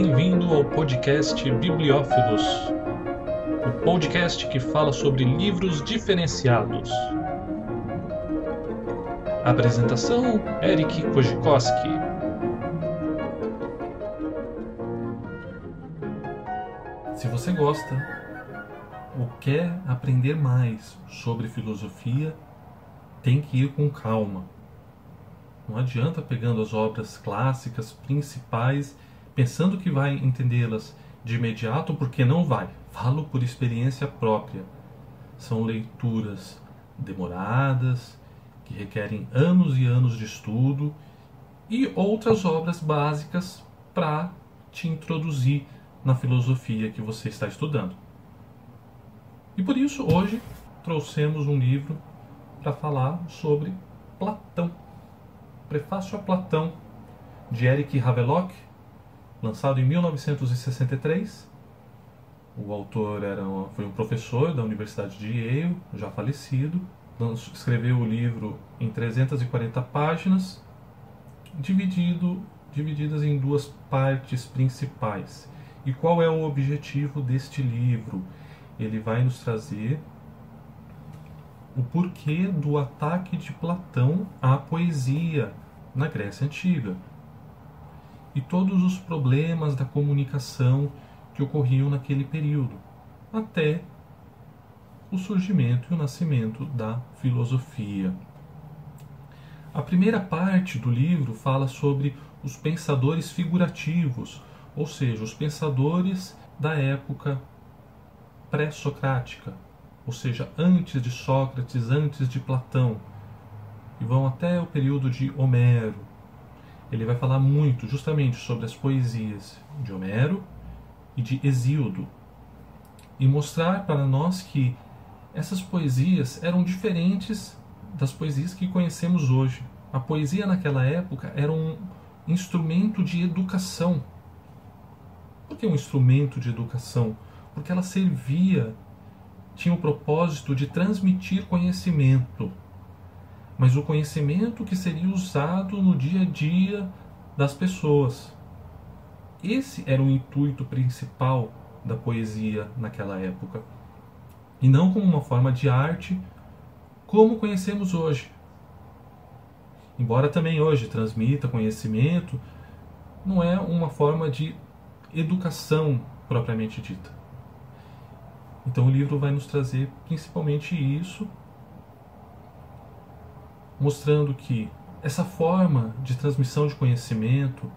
Bem-vindo ao podcast Bibliófilos, o podcast que fala sobre livros diferenciados. Apresentação: Eric Kojikoski. Se você gosta ou quer aprender mais sobre filosofia, tem que ir com calma. Não adianta pegando as obras clássicas principais pensando que vai entendê-las de imediato, porque não vai. Falo por experiência própria. São leituras demoradas, que requerem anos e anos de estudo, e outras obras básicas para te introduzir na filosofia que você está estudando. E por isso, hoje, trouxemos um livro para falar sobre Platão. Prefácio a Platão, de Eric Havelock, lançado em 1963. O autor era, foi um professor da Universidade de Yale, já falecido. Escreveu o livro em 340 páginas, dividido, divididas em duas partes principais. E qual é o objetivo deste livro? Ele vai nos trazer o porquê do ataque de Platão à poesia na Grécia Antiga e todos os problemas da comunicação que ocorriam naquele período, até o surgimento e o nascimento da filosofia. A primeira parte do livro fala sobre os pensadores figurativos, ou seja, os pensadores da época pré-socrática, ou seja, antes de Sócrates, antes de Platão, e vão até o período de Homero, ele vai falar muito justamente sobre as poesias de Homero e de Hesíodo e mostrar para nós que essas poesias eram diferentes das poesias que conhecemos hoje. A poesia naquela época era um instrumento de educação. Por que um instrumento de educação? Porque ela servia, tinha o propósito de transmitir conhecimento mas o conhecimento que seria usado no dia a dia das pessoas. Esse era o intuito principal da poesia naquela época. E não como uma forma de arte como conhecemos hoje. Embora também hoje transmita conhecimento, não é uma forma de educação propriamente dita. Então o livro vai nos trazer principalmente isso mostrando que essa forma de transmissão de conhecimento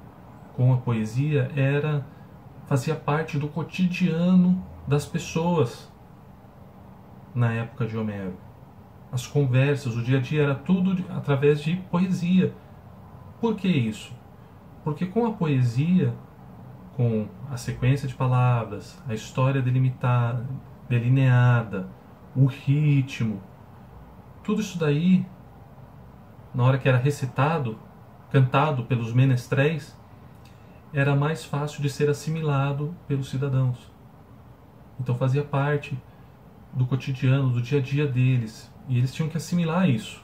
com a poesia era fazia parte do cotidiano das pessoas na época de Homero. As conversas, o dia a dia era tudo através de poesia. Por que isso? Porque com a poesia, com a sequência de palavras, a história delimitada, delineada, o ritmo, tudo isso daí na hora que era recitado, cantado pelos menestréis, era mais fácil de ser assimilado pelos cidadãos. Então fazia parte do cotidiano, do dia a dia deles, e eles tinham que assimilar isso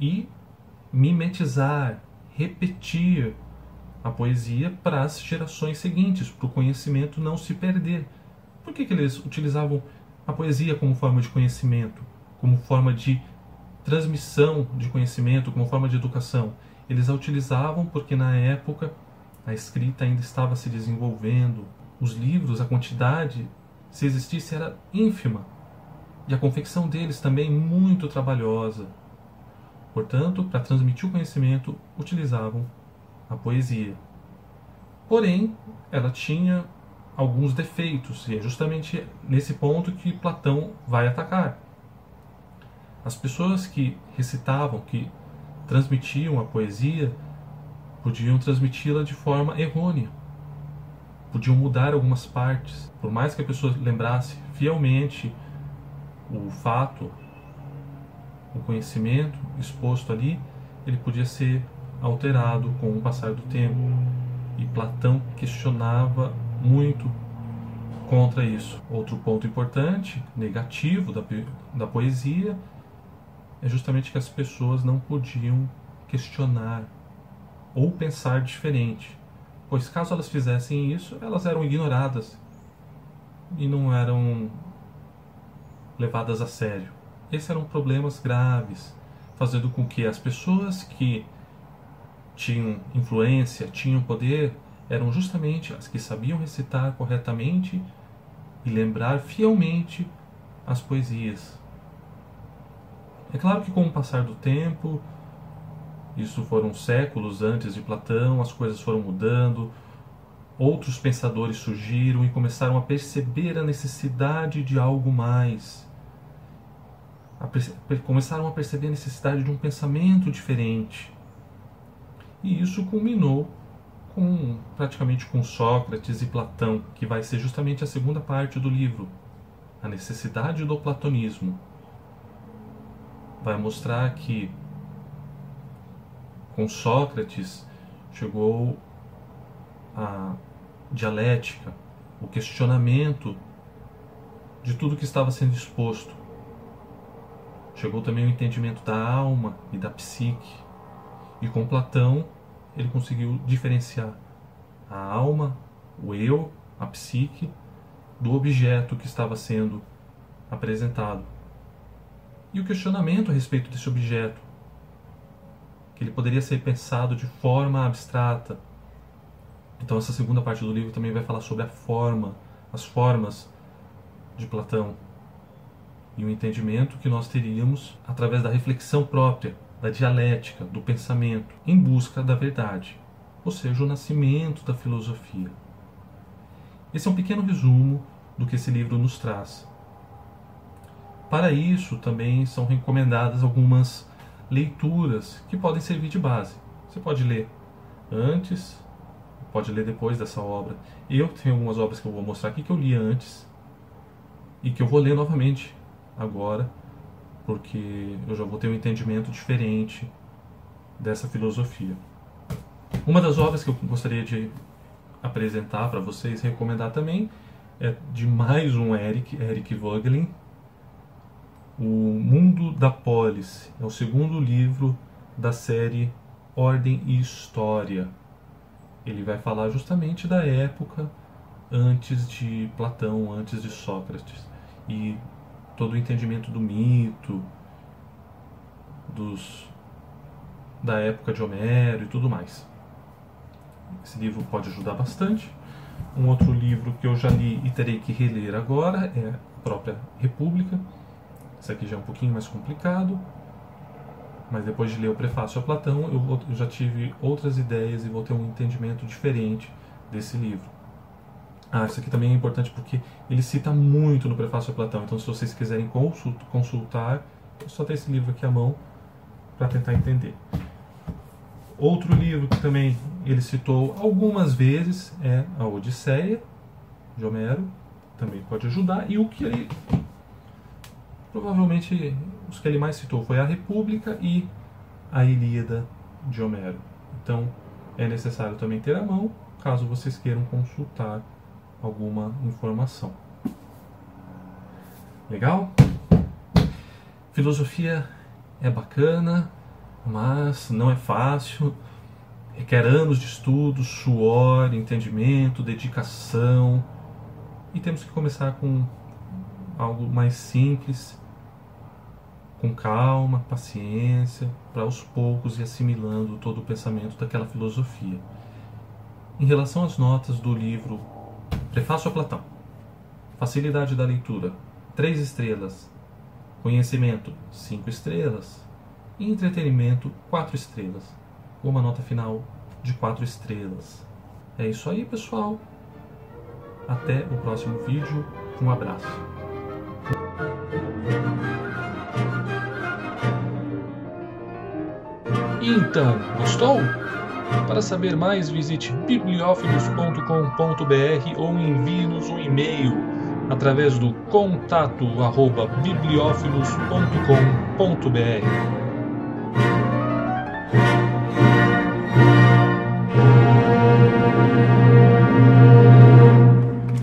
e mimetizar, repetir a poesia para as gerações seguintes, para o conhecimento não se perder. Por que, que eles utilizavam a poesia como forma de conhecimento, como forma de transmissão de conhecimento como forma de educação. Eles a utilizavam porque na época a escrita ainda estava se desenvolvendo, os livros, a quantidade, se existisse, era ínfima. E a confecção deles também muito trabalhosa. Portanto, para transmitir o conhecimento, utilizavam a poesia. Porém, ela tinha alguns defeitos, e é justamente nesse ponto que Platão vai atacar. As pessoas que recitavam, que transmitiam a poesia, podiam transmiti-la de forma errônea. Podiam mudar algumas partes. Por mais que a pessoa lembrasse fielmente o fato, o conhecimento exposto ali, ele podia ser alterado com o passar do tempo. E Platão questionava muito contra isso. Outro ponto importante, negativo da, da poesia, é justamente que as pessoas não podiam questionar ou pensar diferente, pois caso elas fizessem isso, elas eram ignoradas e não eram levadas a sério. Esses eram problemas graves, fazendo com que as pessoas que tinham influência, tinham poder, eram justamente as que sabiam recitar corretamente e lembrar fielmente as poesias. É claro que com o passar do tempo, isso foram séculos antes de Platão, as coisas foram mudando, outros pensadores surgiram e começaram a perceber a necessidade de algo mais. A começaram a perceber a necessidade de um pensamento diferente. E isso culminou com praticamente com Sócrates e Platão, que vai ser justamente a segunda parte do livro, a necessidade do platonismo. Vai mostrar que com Sócrates chegou a dialética, o questionamento de tudo que estava sendo exposto. Chegou também o entendimento da alma e da psique. E com Platão, ele conseguiu diferenciar a alma, o eu, a psique, do objeto que estava sendo apresentado. E o questionamento a respeito desse objeto, que ele poderia ser pensado de forma abstrata. Então, essa segunda parte do livro também vai falar sobre a forma, as formas de Platão e o entendimento que nós teríamos através da reflexão própria da dialética, do pensamento, em busca da verdade, ou seja, o nascimento da filosofia. Esse é um pequeno resumo do que esse livro nos traz. Para isso, também são recomendadas algumas leituras que podem servir de base. Você pode ler antes, pode ler depois dessa obra. Eu tenho algumas obras que eu vou mostrar aqui que eu li antes e que eu vou ler novamente agora porque eu já vou ter um entendimento diferente dessa filosofia. Uma das obras que eu gostaria de apresentar para vocês, recomendar também, é de mais um Eric, Eric Vogelin, O Mundo da Polis. É o segundo livro da série Ordem e História. Ele vai falar justamente da época antes de Platão, antes de Sócrates. E todo o entendimento do mito, dos da época de Homero e tudo mais. Esse livro pode ajudar bastante. Um outro livro que eu já li e terei que reler agora é a própria República. Esse aqui já é um pouquinho mais complicado, mas depois de ler o prefácio a Platão, eu já tive outras ideias e vou ter um entendimento diferente desse livro. Ah, isso aqui também é importante porque ele cita muito no prefácio a Platão. Então, se vocês quiserem consultar, é só ter esse livro aqui à mão para tentar entender. Outro livro que também ele citou algumas vezes é a Odisseia de Homero, também pode ajudar. E o que ele provavelmente os que ele mais citou foi a República e a Ilíada de Homero. Então é necessário também ter à mão, caso vocês queiram consultar alguma informação. Legal? Filosofia é bacana, mas não é fácil. Requer anos de estudo, suor, entendimento, dedicação. E temos que começar com algo mais simples, com calma, paciência, para aos poucos ir assimilando todo o pensamento daquela filosofia. Em relação às notas do livro Prefácio a Platão. Facilidade da leitura, 3 estrelas. Conhecimento, 5 estrelas. E entretenimento, 4 estrelas. Uma nota final de 4 estrelas. É isso aí, pessoal. Até o próximo vídeo. Um abraço. Então, gostou? Para saber mais, visite bibliófilos.com.br ou envie-nos um e-mail através do contato bibliófilos.com.br.